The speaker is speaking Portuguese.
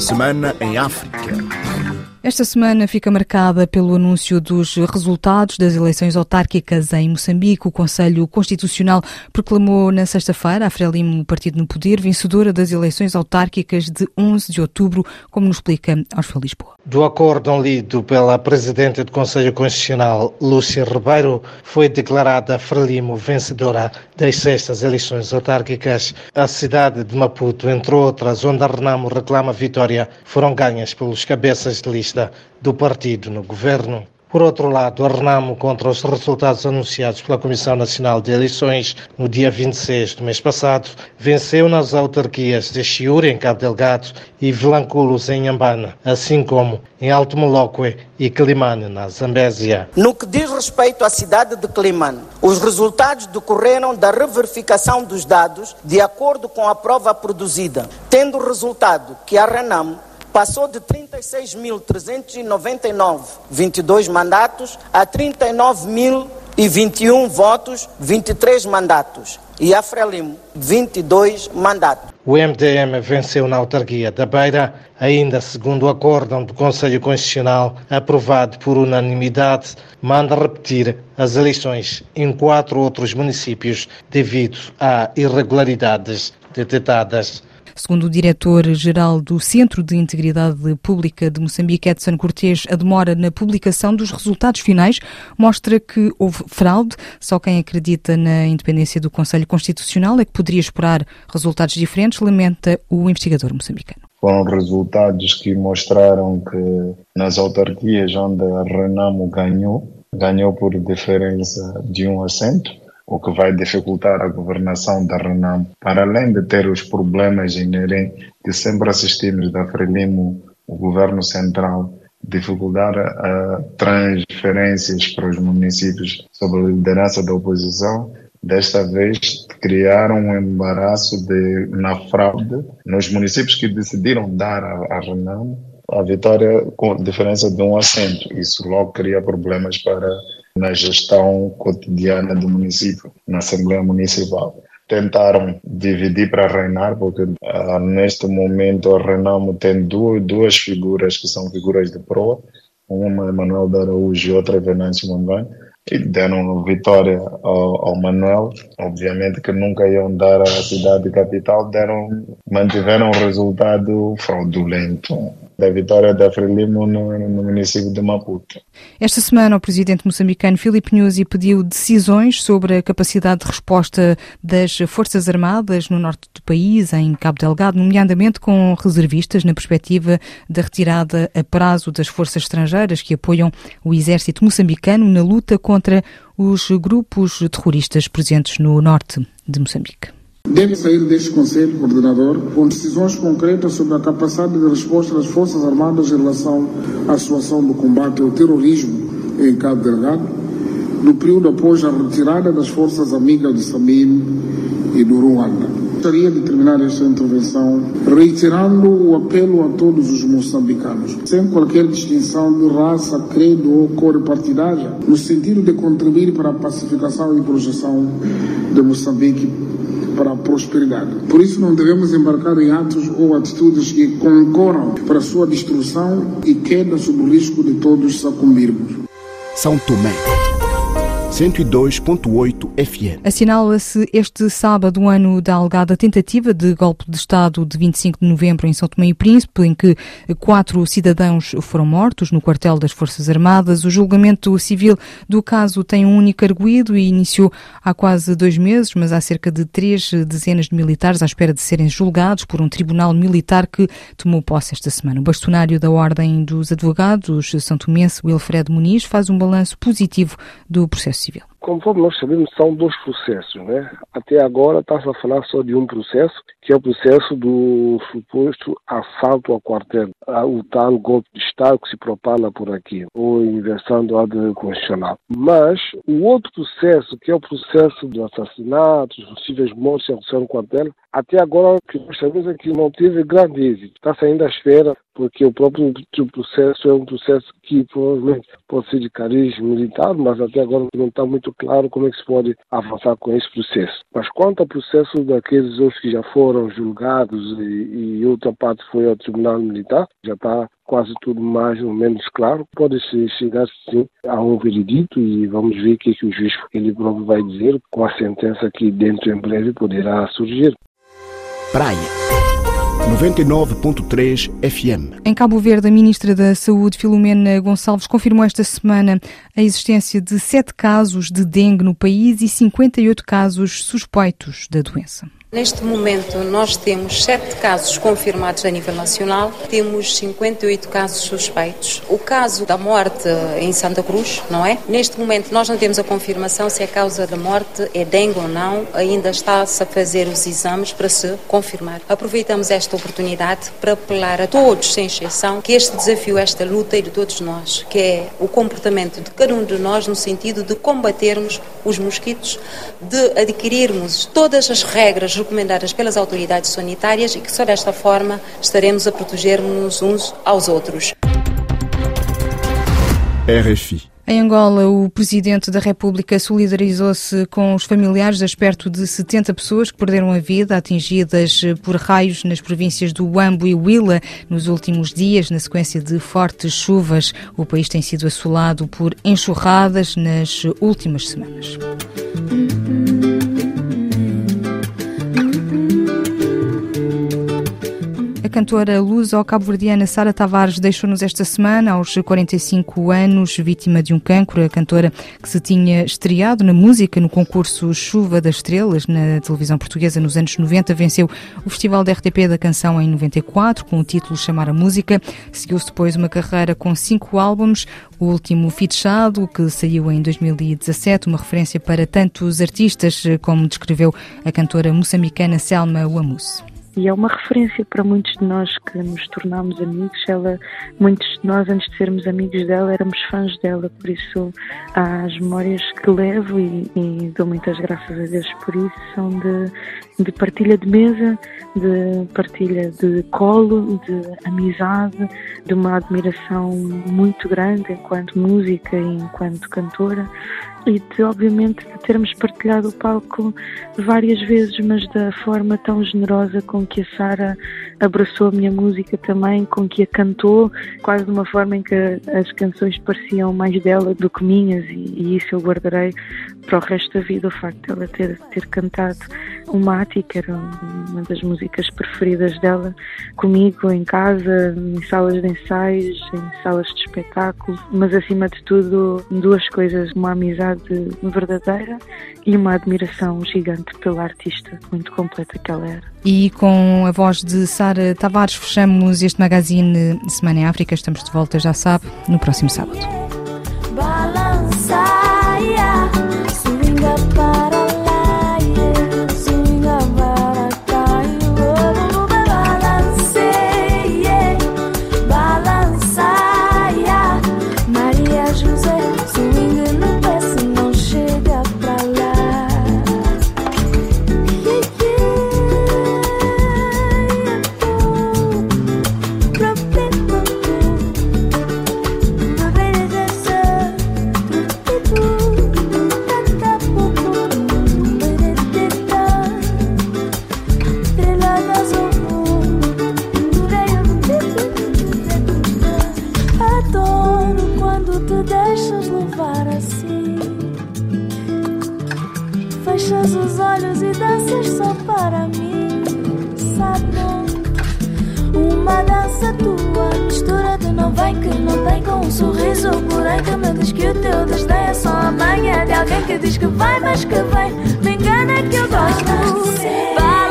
Semana em África. Esta semana fica marcada pelo anúncio dos resultados das eleições autárquicas em Moçambique. O Conselho Constitucional proclamou na sexta-feira a Frelimo, o partido no poder, vencedora das eleições autárquicas de 11 de outubro, como nos explica Osvaldo Lisboa. Do acordo lido pela Presidente do Conselho Constitucional, Lúcia Ribeiro, foi declarada Frelimo vencedora das sextas eleições autárquicas. A cidade de Maputo, entre outras, onde a Renamo reclama vitória, foram ganhas pelos cabeças de lista do partido no governo. Por outro lado, a Renamo, contra os resultados anunciados pela Comissão Nacional de Eleições no dia 26 do mês passado, venceu nas autarquias de Chiure, em Cabo Delgado, e Vilanculos, em Ambana, assim como em Alto Moloque e Climane, na Zambésia. No que diz respeito à cidade de Climane, os resultados decorreram da reverificação dos dados de acordo com a prova produzida, tendo resultado que a Renamo passou de 36.399 22 mandatos a 39.021 votos, 23 mandatos. E a Frelimo, 22 mandatos. O MDM venceu na autarquia da Beira, ainda segundo o acórdão do Conselho Constitucional, aprovado por unanimidade, manda repetir as eleições em quatro outros municípios devido a irregularidades detectadas. Segundo o diretor-geral do Centro de Integridade Pública de Moçambique, Edson Cortes, a demora na publicação dos resultados finais mostra que houve fraude. Só quem acredita na independência do Conselho Constitucional é que poderia esperar resultados diferentes, lamenta o investigador moçambicano. Foram resultados que mostraram que nas autarquias onde a Renamo ganhou, ganhou por diferença de um assento o que vai dificultar a governação da Renamo, para além de ter os problemas inerentes que sempre assistimos da Frelimo, o governo central, dificultar a transferências para os municípios sob a liderança da oposição, desta vez criaram um embaraço de, na fraude nos municípios que decidiram dar a, a Renamo a vitória com diferença de um assento. Isso logo cria problemas para na gestão cotidiana do município, na Assembleia Municipal. Tentaram dividir para reinar, porque ah, neste momento a Renamo tem duas, duas figuras que são figuras de proa, uma é Manuel de Araújo e outra é Venâncio Mondlane, e deram vitória ao, ao, Manuel. Obviamente que nunca iam dar à cidade capital, deram, mantiveram um resultado fraudulento da vitória da Frelimo no, no, município de Maputo. Esta semana, o presidente moçambicano Filipe Nyusi pediu decisões sobre a capacidade de resposta das Forças Armadas no norte do país, em Cabo Delgado, nomeadamente com reservistas na perspectiva da retirada a prazo das forças estrangeiras que apoiam o exército moçambicano na luta contra os grupos terroristas presentes no norte de Moçambique. Deve sair deste Conselho Coordenador com decisões concretas sobre a capacidade de resposta das Forças Armadas em relação à situação do combate ao terrorismo em Cabo Delgado, no período após a retirada das forças amigas de Samim e do Ruanda. Gostaria de terminar esta intervenção reiterando o apelo a todos os moçambicanos, sem qualquer distinção de raça, credo ou cor partidária, no sentido de contribuir para a pacificação e projeção de Moçambique para a prosperidade. Por isso não devemos embarcar em atos ou atitudes que concorram para a sua destruição e queda sob o risco de todos sucumbirmos. São Tomé. 102.8 FM. Assinala-se este sábado o ano da alegada tentativa de golpe de Estado de 25 de novembro em São Tomé e Príncipe, em que quatro cidadãos foram mortos no quartel das Forças Armadas. O julgamento civil do caso tem um único arguído e iniciou há quase dois meses, mas há cerca de três dezenas de militares à espera de serem julgados por um tribunal militar que tomou posse esta semana. O bastonário da Ordem dos Advogados, São Tomense, Wilfredo Muniz, faz um balanço positivo do processo красивее. Conforme nós sabemos, são dois processos. Né? Até agora está-se a falar só de um processo, que é o processo do suposto assalto ao quartel, o tal golpe de Estado que se propala por aqui, ou inversão do ordem constitucional. Mas o outro processo, que é o processo do assassinato, dos possíveis mortes em relação ao quartel, até agora o que nós sabemos é que não teve grande êxito. Está-se ainda à porque o próprio processo é um processo que provavelmente pode ser de cariz militar, mas até agora não está muito muito claro como é que se pode avançar com esse processo. Mas quanto ao processo daqueles outros que já foram julgados e, e outra parte foi ao Tribunal Militar, já está quase tudo mais ou menos claro. Pode-se chegar sim a um veredito e vamos ver o que, é que o juiz ele próprio vai dizer com a sentença que dentro em breve poderá surgir. Praia 99.3 FM. Em Cabo Verde, a Ministra da Saúde, Filomena Gonçalves, confirmou esta semana a existência de sete casos de dengue no país e 58 casos suspeitos da doença. Neste momento, nós temos sete casos confirmados a nível nacional, temos 58 casos suspeitos. O caso da morte em Santa Cruz, não é? Neste momento, nós não temos a confirmação se a causa da morte é dengue ou não, ainda está-se a fazer os exames para se confirmar. Aproveitamos esta oportunidade para apelar a todos, sem exceção, que este desafio, esta luta é de todos nós, que é o comportamento de cada um de nós no sentido de combatermos os mosquitos, de adquirirmos todas as regras recomendadas pelas autoridades sanitárias e que só desta forma estaremos a proteger-nos uns aos outros. RFI em Angola, o Presidente da República solidarizou-se com os familiares das perto de 70 pessoas que perderam a vida atingidas por raios nas províncias do Uambo e Huila nos últimos dias, na sequência de fortes chuvas. O país tem sido assolado por enxurradas nas últimas semanas. Cantora luso-cabo-verdiana Sara Tavares deixou-nos esta semana, aos 45 anos, vítima de um cancro. A cantora que se tinha estreado na música no concurso Chuva das Estrelas na televisão portuguesa nos anos 90, venceu o Festival da RTP da Canção em 94, com o título Chamar a Música. Seguiu-se depois uma carreira com cinco álbuns, o último Fitchado, que saiu em 2017, uma referência para tantos artistas, como descreveu a cantora moçambicana Selma Wamus e é uma referência para muitos de nós que nos tornámos amigos. Ela, muitos de nós, antes de sermos amigos dela, éramos fãs dela, por isso as memórias que levo e, e dou muitas graças a Deus por isso. São de, de partilha de mesa, de partilha de colo, de amizade, de uma admiração muito grande enquanto música e enquanto cantora e de, obviamente, de termos partilhado o palco várias vezes, mas da forma tão generosa com que a Sara abraçou a minha música também, com que a cantou, quase de uma forma em que as canções pareciam mais dela do que minhas, e, e isso eu guardarei para o resto da vida, o facto de ela ter, ter cantado o Mati, que era uma das músicas preferidas dela, comigo em casa, em salas de ensaios, em salas de espetáculo, mas acima de tudo, duas coisas, uma amizade verdadeira e uma admiração gigante pela artista muito completa que ela era. E com a voz de Sara Tavares fechamos este magazine Semana em África. Estamos de volta, já sabe, no próximo sábado. os olhos e danças só para mim, sabe? Uma dança tua, mistura de não vem que não tem com um sorriso. Porém, que me diz que o teu desdém é só a manha de alguém que diz que vai, mas que vem. Me engana que eu gosto.